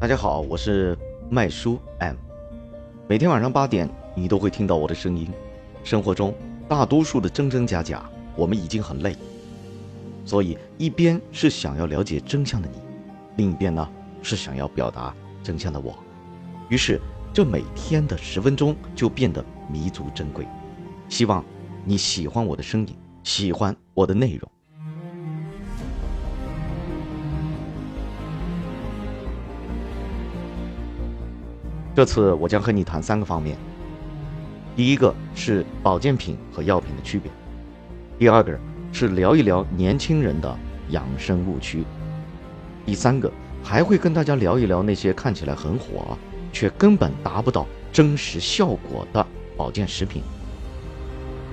大家好，我是麦叔 M。每天晚上八点，你都会听到我的声音。生活中大多数的真真假假，我们已经很累，所以一边是想要了解真相的你，另一边呢是想要表达真相的我。于是，这每天的十分钟就变得弥足珍贵。希望你喜欢我的声音，喜欢我的内容。这次我将和你谈三个方面。第一个是保健品和药品的区别，第二个是聊一聊年轻人的养生误区，第三个还会跟大家聊一聊那些看起来很火，却根本达不到真实效果的保健食品。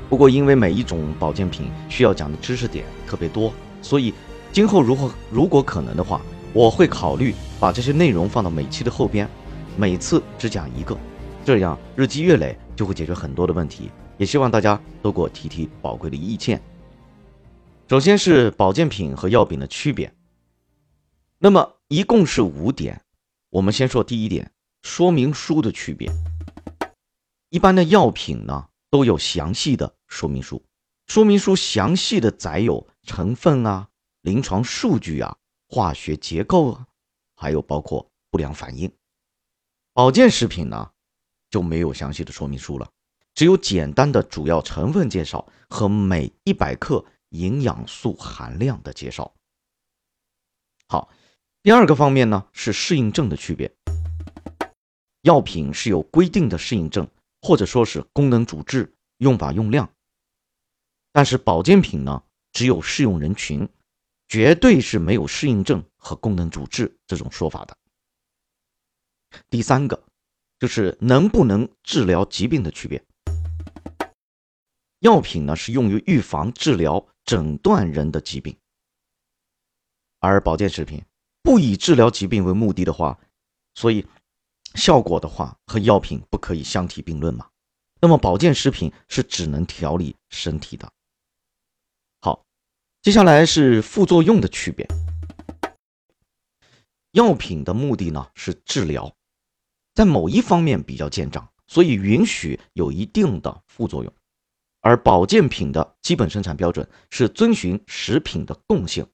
不过因为每一种保健品需要讲的知识点特别多，所以今后如何如果可能的话，我会考虑把这些内容放到每期的后边。每次只讲一个，这样日积月累就会解决很多的问题。也希望大家都给我提提宝贵的意见。首先是保健品和药品的区别，那么一共是五点。我们先说第一点，说明书的区别。一般的药品呢都有详细的说明书，说明书详细的载有成分啊、临床数据啊、化学结构啊，还有包括不良反应。保健食品呢，就没有详细的说明书了，只有简单的主要成分介绍和每一百克营养素含量的介绍。好，第二个方面呢是适应症的区别。药品是有规定的适应症，或者说是功能主治、用法用量，但是保健品呢只有适用人群，绝对是没有适应症和功能主治这种说法的。第三个就是能不能治疗疾病的区别。药品呢是用于预防、治疗、诊断人的疾病，而保健食品不以治疗疾病为目的的话，所以效果的话和药品不可以相提并论嘛。那么保健食品是只能调理身体的。好，接下来是副作用的区别。药品的目的呢是治疗。在某一方面比较见长，所以允许有一定的副作用。而保健品的基本生产标准是遵循食品的共性，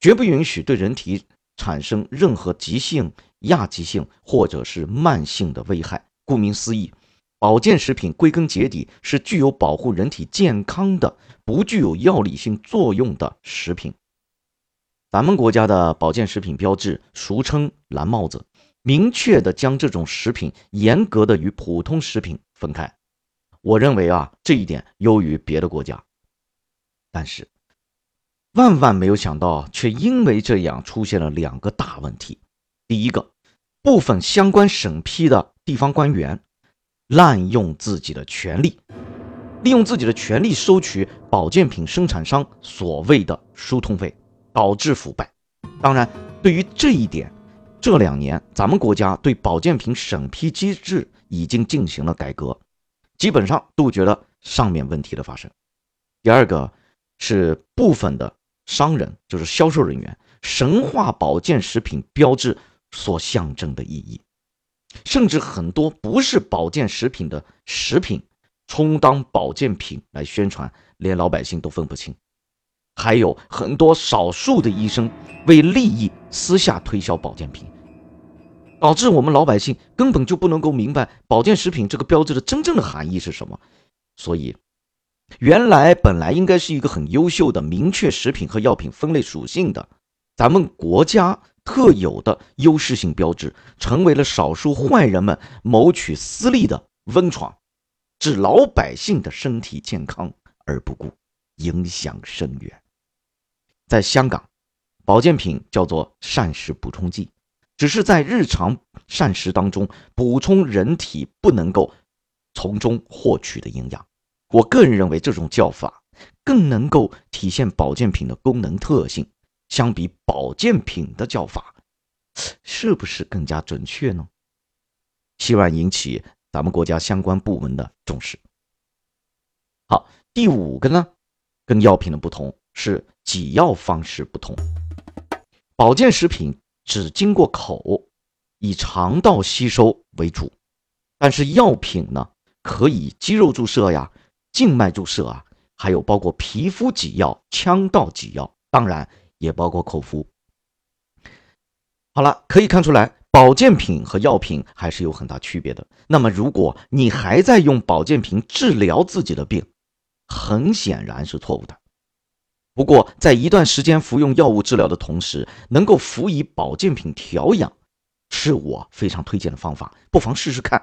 绝不允许对人体产生任何急性、亚急性或者是慢性的危害。顾名思义，保健食品归根结底是具有保护人体健康的、不具有药理性作用的食品。咱们国家的保健食品标志俗称“蓝帽子”。明确的将这种食品严格的与普通食品分开，我认为啊这一点优于别的国家。但是万万没有想到，却因为这样出现了两个大问题。第一个，部分相关审批的地方官员滥用自己的权利，利用自己的权利收取保健品生产商所谓的疏通费，导致腐败。当然，对于这一点。这两年，咱们国家对保健品审批机制已经进行了改革，基本上杜绝了上面问题的发生。第二个是部分的商人，就是销售人员，神话保健食品标志所象征的意义，甚至很多不是保健食品的食品充当保健品来宣传，连老百姓都分不清。还有很多少数的医生为利益私下推销保健品，导致我们老百姓根本就不能够明白保健食品这个标志的真正的含义是什么。所以，原来本来应该是一个很优秀的明确食品和药品分类属性的咱们国家特有的优势性标志，成为了少数坏人们谋取私利的温床，置老百姓的身体健康而不顾，影响深远。在香港，保健品叫做膳食补充剂，只是在日常膳食当中补充人体不能够从中获取的营养。我个人认为这种叫法更能够体现保健品的功能特性，相比保健品的叫法，是不是更加准确呢？希望引起咱们国家相关部门的重视。好，第五个呢，跟药品的不同。是给药方式不同，保健食品只经过口，以肠道吸收为主，但是药品呢，可以肌肉注射呀、静脉注射啊，还有包括皮肤给药、腔道给药，当然也包括口服。好了，可以看出来，保健品和药品还是有很大区别的。那么，如果你还在用保健品治疗自己的病，很显然是错误的。不过，在一段时间服用药物治疗的同时，能够辅以保健品调养，是我非常推荐的方法，不妨试试看。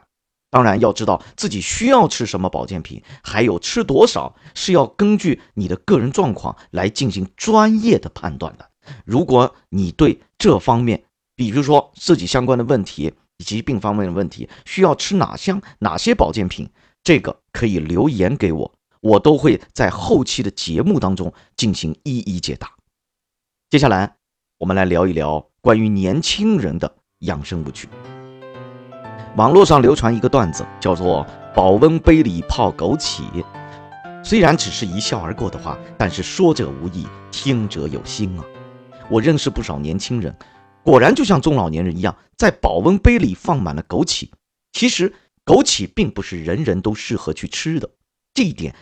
当然，要知道自己需要吃什么保健品，还有吃多少，是要根据你的个人状况来进行专业的判断的。如果你对这方面，比如说自己相关的问题以及病方面的问题，需要吃哪项哪些保健品？这个可以留言给我，我都会在后期的节目当中进行一一解答。接下来我们来聊一聊关于年轻人的养生误区。网络上流传一个段子，叫做“保温杯里泡枸杞”，虽然只是一笑而过的话，但是说者无意，听者有心啊。我认识不少年轻人。果然就像中老年人一样，在保温杯里放满了枸杞。其实枸杞并不是人人都适合去吃的，这一点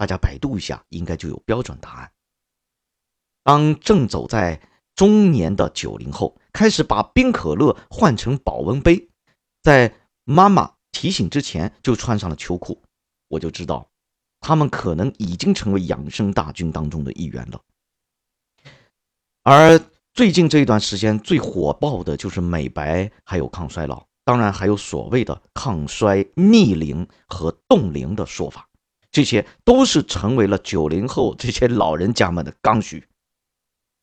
大家百度一下，应该就有标准答案。当正走在中年的九零后开始把冰可乐换成保温杯，在妈妈提醒之前就穿上了秋裤，我就知道，他们可能已经成为养生大军当中的一员了。而最近这一段时间最火爆的就是美白，还有抗衰老，当然还有所谓的抗衰逆龄和冻龄的说法，这些都是成为了九零后这些老人家们的刚需。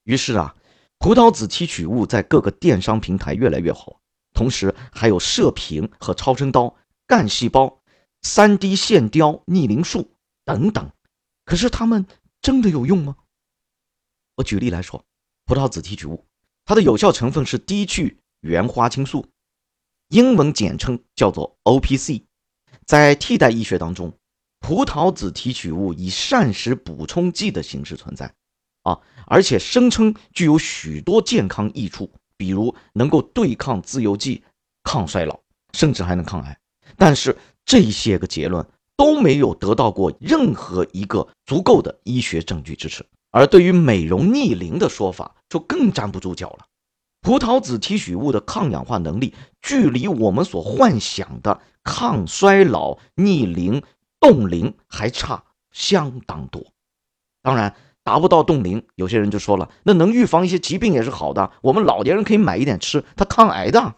于是啊，葡萄籽提取物在各个电商平台越来越火，同时还有射频和超声刀、干细胞、三 D 线雕逆龄术等等。可是它们真的有用吗？我举例来说。葡萄籽提取物，它的有效成分是低聚原花青素，英文简称叫做 OPC。在替代医学当中，葡萄籽提取物以膳食补充剂的形式存在，啊，而且声称具有许多健康益处，比如能够对抗自由基、抗衰老，甚至还能抗癌。但是这些个结论都没有得到过任何一个足够的医学证据支持。而对于美容逆龄的说法，就更站不住脚了。葡萄籽提取物的抗氧化能力，距离我们所幻想的抗衰老、逆龄、冻龄还差相当多。当然，达不到冻龄，有些人就说了，那能预防一些疾病也是好的。我们老年人可以买一点吃，它抗癌的。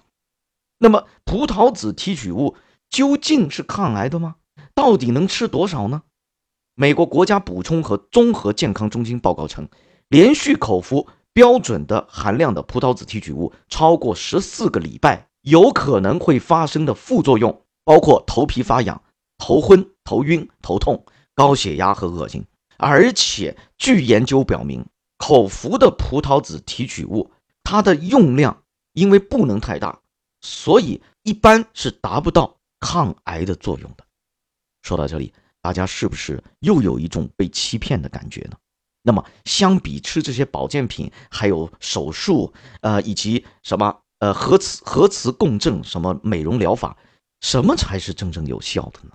那么，葡萄籽提取物究竟是抗癌的吗？到底能吃多少呢？美国国家补充和综合健康中心报告称，连续口服标准的含量的葡萄籽提取物超过十四个礼拜，有可能会发生的副作用包括头皮发痒、头昏、头晕、头痛、高血压和恶心。而且，据研究表明，口服的葡萄籽提取物它的用量因为不能太大，所以一般是达不到抗癌的作用的。说到这里。大家是不是又有一种被欺骗的感觉呢？那么，相比吃这些保健品，还有手术，呃，以及什么呃核磁核磁共振什么美容疗法，什么才是真正有效的呢？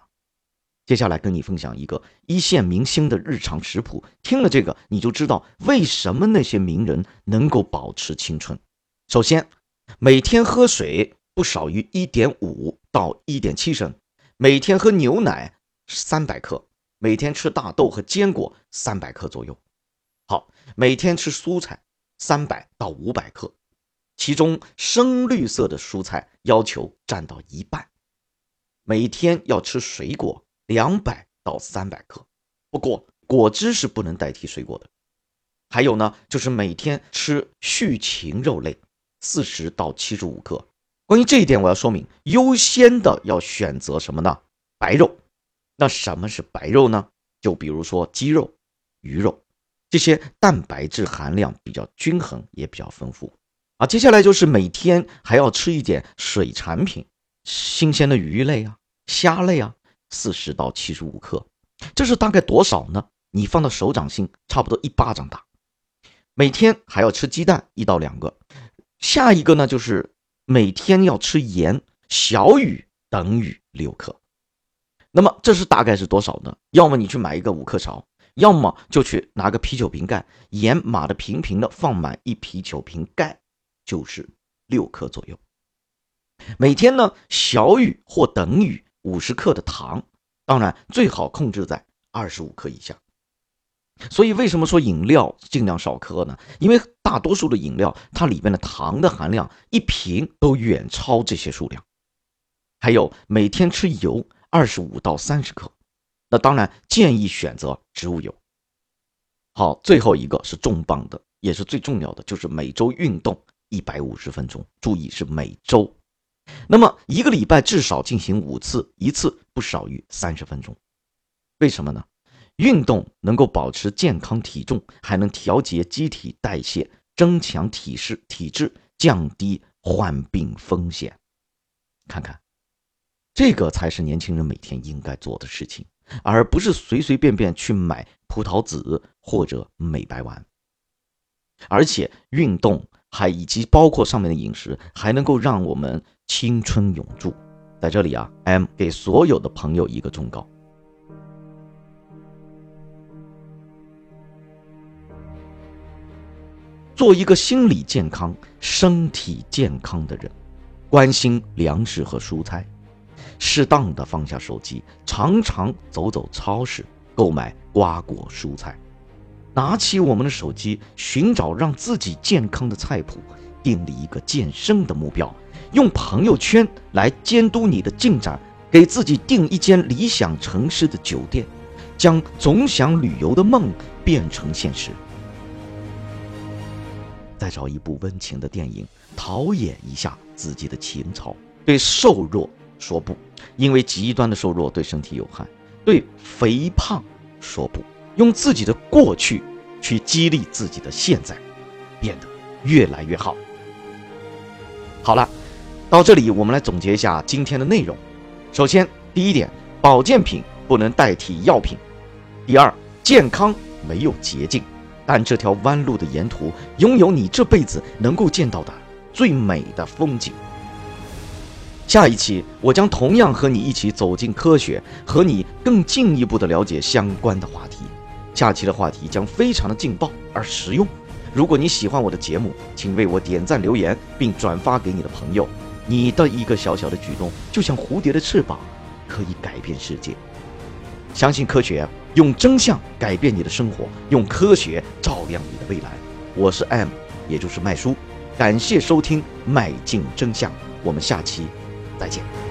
接下来跟你分享一个一线明星的日常食谱，听了这个你就知道为什么那些名人能够保持青春。首先，每天喝水不少于一点五到一点七升，每天喝牛奶。三百克，每天吃大豆和坚果三百克左右。好，每天吃蔬菜三百到五百克，其中深绿色的蔬菜要求占到一半。每天要吃水果两百到三百克，不过果汁是不能代替水果的。还有呢，就是每天吃畜禽肉类四十到七十五克。关于这一点，我要说明，优先的要选择什么呢？白肉。那什么是白肉呢？就比如说鸡肉、鱼肉，这些蛋白质含量比较均衡，也比较丰富。啊，接下来就是每天还要吃一点水产品，新鲜的鱼类啊、虾类啊，四十到七十五克。这是大概多少呢？你放到手掌心，差不多一巴掌大。每天还要吃鸡蛋一到两个。下一个呢，就是每天要吃盐小于等于六克。那么这是大概是多少呢？要么你去买一个五克勺，要么就去拿个啤酒瓶盖，盐码的平平的，放满一啤酒瓶盖，就是六克左右。每天呢，小于或等于五十克的糖，当然最好控制在二十五克以下。所以为什么说饮料尽量少喝呢？因为大多数的饮料，它里面的糖的含量一瓶都远超这些数量。还有每天吃油二十五到三十克，那当然建议选择植物油。好，最后一个是重磅的，也是最重要的，就是每周运动一百五十分钟，注意是每周。那么一个礼拜至少进行五次，一次不少于三十分钟。为什么呢？运动能够保持健康体重，还能调节机体代谢，增强体质，体质降低患病风险。看看，这个才是年轻人每天应该做的事情，而不是随随便便去买葡萄籽或者美白丸。而且运动还以及包括上面的饮食，还能够让我们青春永驻。在这里啊，M 给所有的朋友一个忠告。做一个心理健康、身体健康的人，关心粮食和蔬菜，适当的放下手机，常常走走超市，购买瓜果蔬菜，拿起我们的手机，寻找让自己健康的菜谱，定立一个健身的目标，用朋友圈来监督你的进展，给自己订一间理想城市的酒店，将总想旅游的梦变成现实。再找一部温情的电影，陶冶一下自己的情操。对瘦弱说不，因为极端的瘦弱对身体有害。对肥胖说不，用自己的过去去激励自己的现在，变得越来越好。好了，到这里我们来总结一下今天的内容。首先，第一点，保健品不能代替药品；第二，健康没有捷径。但这条弯路的沿途，拥有你这辈子能够见到的最美的风景。下一期，我将同样和你一起走进科学，和你更进一步的了解相关的话题。下期的话题将非常的劲爆而实用。如果你喜欢我的节目，请为我点赞、留言，并转发给你的朋友。你的一个小小的举动，就像蝴蝶的翅膀，可以改变世界。相信科学，用真相改变你的生活，用科学照亮你的未来。我是 M，也就是麦叔。感谢收听《迈进真相》，我们下期再见。